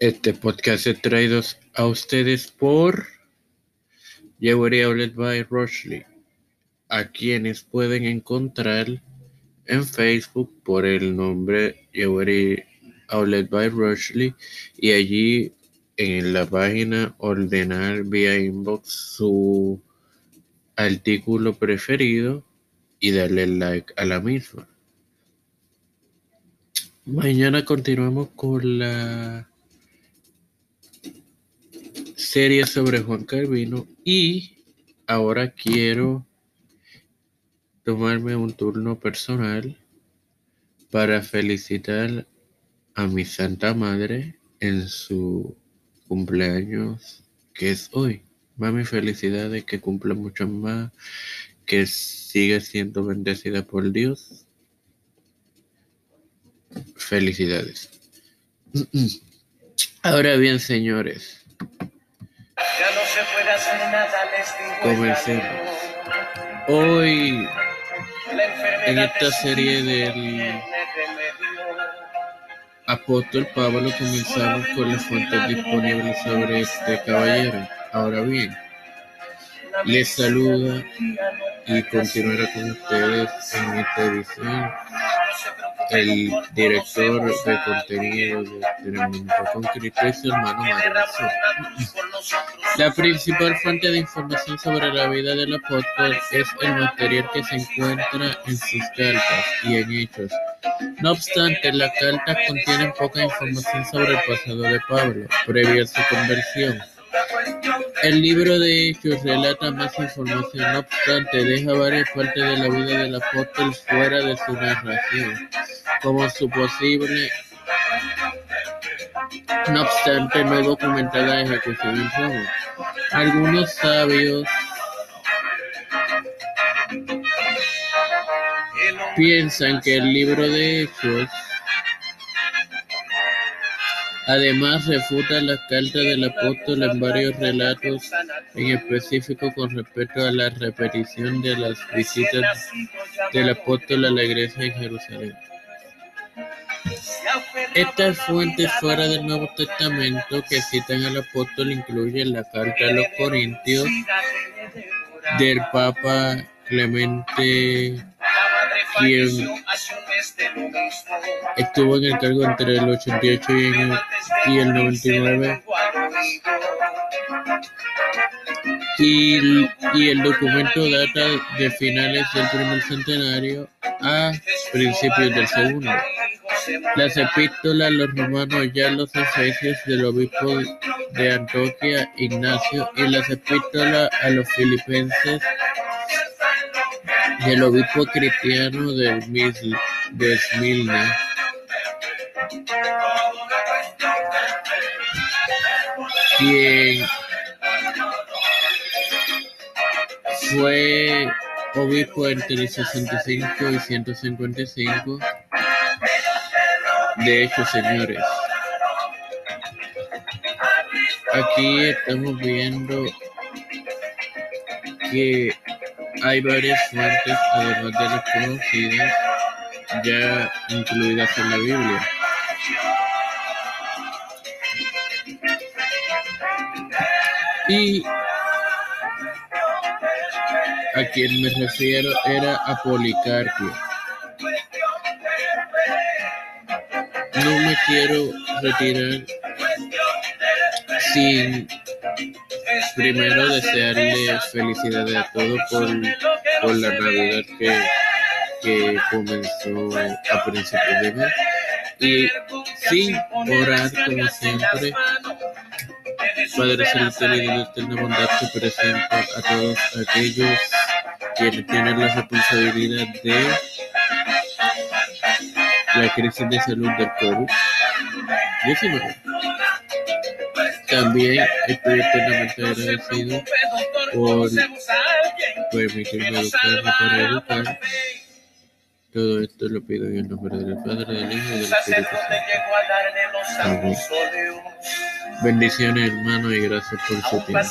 Este podcast es traído a ustedes por Jewelry Outlet by Rochley, a quienes pueden encontrar en Facebook por el nombre Jewelry Outlet by Rochley y allí en la página ordenar vía inbox su artículo preferido y darle like a la misma. Mañana continuamos con la serie sobre Juan Calvino y ahora quiero tomarme un turno personal para felicitar a mi Santa Madre en su cumpleaños que es hoy. Mami, felicidades, que cumpla mucho más, que siga siendo bendecida por Dios Felicidades. Ahora bien, señores. Ya no se puede hacer nada, Comencemos. Hoy, en esta serie del apóstol Pablo, comenzamos con las fuentes disponibles sobre este caballero. Ahora bien, les saluda y continuará con ustedes en esta edición el director de contenido de Telemundo con Cristo y hermano Mario La principal fuente de información sobre la vida del apóstol es el material que se encuentra en sus cartas y en hechos. No obstante, las cartas contienen poca información sobre el pasado de Pablo, previo a su conversión. El libro de Hechos relata más información, no obstante, deja varias partes de la vida del apóstol fuera de su narración, como su posible, no obstante, no documentada ejecución en Roma. Algunos sabios piensan que el libro de Hechos Además, refuta las cartas del apóstol en varios relatos, en específico con respecto a la repetición de las visitas del apóstol a la iglesia en Jerusalén. Estas fuentes fuera del Nuevo Testamento que citan al apóstol incluyen la carta a los Corintios del Papa Clemente quien estuvo en el cargo entre el 88 y el, 99 y, y, el documento data de finales del primer centenario a principios del segundo. Las epístolas, los romanos ya los efesios del obispo de Antioquia, Ignacio, y las epístolas a los filipenses del obispo cristiano de Smilne, quien fue obispo entre 65 y 155. De hecho, señores, aquí estamos viendo que hay varias fuentes, además de las conocidas, ya incluidas en la Biblia. Y a quien me refiero era a Policarpio. No me quiero retirar sin primero desearle felicidades a todos por, por la Navidad que, que comenzó a principios de mes. Y sin orar como siempre Padre Celestial y Dios eterna bondad te presento a todos aquellos quienes tienen la responsabilidad de la crisis de salud del COVID-19. También estoy eternamente agradecido por permitirme educarme para educar. Todo esto lo pido en nombre del Padre, del Hijo y del Espíritu Santo. Bendiciones, hermano, y gracias por su tiempo.